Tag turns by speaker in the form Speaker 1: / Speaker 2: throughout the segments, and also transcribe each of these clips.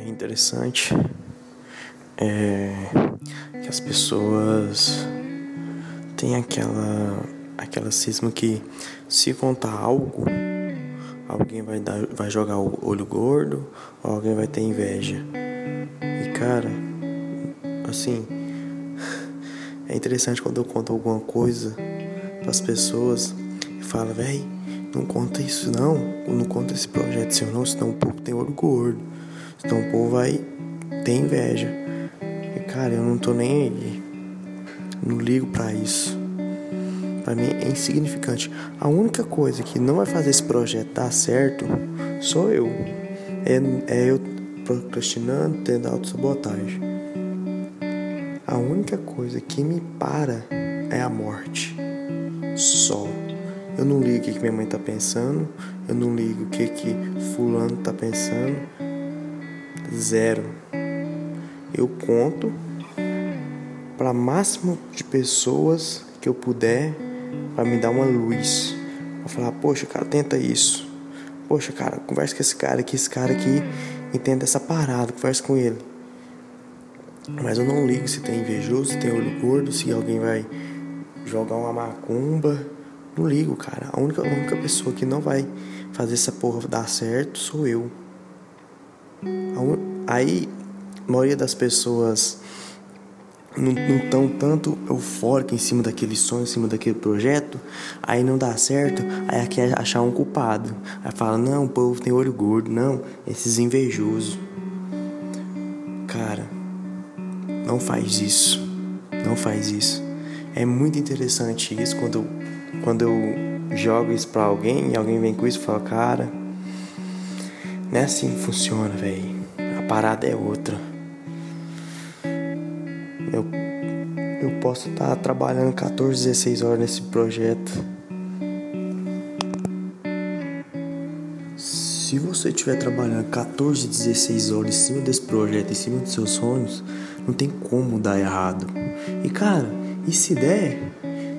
Speaker 1: é interessante é que as pessoas têm aquela aquela cisma que se contar algo alguém vai dar vai jogar o olho gordo ou alguém vai ter inveja. E cara assim é interessante quando eu conto alguma coisa para as pessoas e fala véi não conta isso não não conta esse projeto seu não senão o povo tem olho gordo senão o povo vai ter inveja e cara eu não tô nem aí não ligo para isso para mim é insignificante. A única coisa que não vai fazer esse projeto dar certo sou eu. É, é eu procrastinando, tendo autossabotagem. A única coisa que me para é a morte. Só. Eu não ligo o que minha mãe tá pensando. Eu não ligo o que, que fulano tá pensando. Zero. Eu conto para máximo de pessoas que eu puder para me dar uma luz. Pra falar, poxa, cara, tenta isso. Poxa, cara, conversa com esse cara aqui, esse cara aqui entenda essa parada, conversa com ele. Mas eu não ligo se tem invejoso, se tem olho gordo, se alguém vai jogar uma macumba. Não ligo, cara. A única, a única pessoa que não vai fazer essa porra dar certo sou eu. Aí, a maioria das pessoas não estão tanto eufórica em cima daquele sonho, em cima daquele projeto, aí não dá certo, aí quer achar um culpado. Aí fala, não, o povo tem olho gordo, não, esses invejosos. Cara, não faz isso. Não faz isso. É muito interessante isso quando quando eu jogo isso pra alguém e alguém vem com isso e fala, cara, não é assim que funciona, velho. A parada é outra. Eu, eu posso estar trabalhando 14, 16 horas nesse projeto. Se você estiver trabalhando 14, 16 horas em cima desse projeto, em cima dos seus sonhos, não tem como dar errado. E cara, e se der,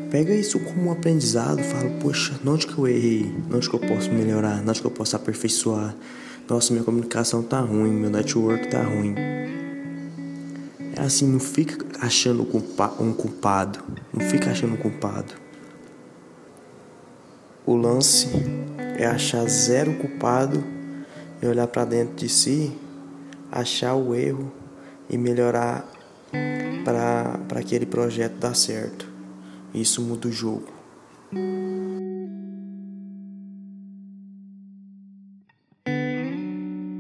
Speaker 1: pega isso como um aprendizado, fala, poxa, onde que eu errei? Onde que eu posso melhorar? Onde que eu posso aperfeiçoar? Nossa, minha comunicação tá ruim, meu network tá ruim. É assim, não fica achando um culpado. Não fica achando um culpado. O lance é achar zero culpado e olhar para dentro de si, achar o erro e melhorar para aquele projeto dar certo. Isso muda o jogo.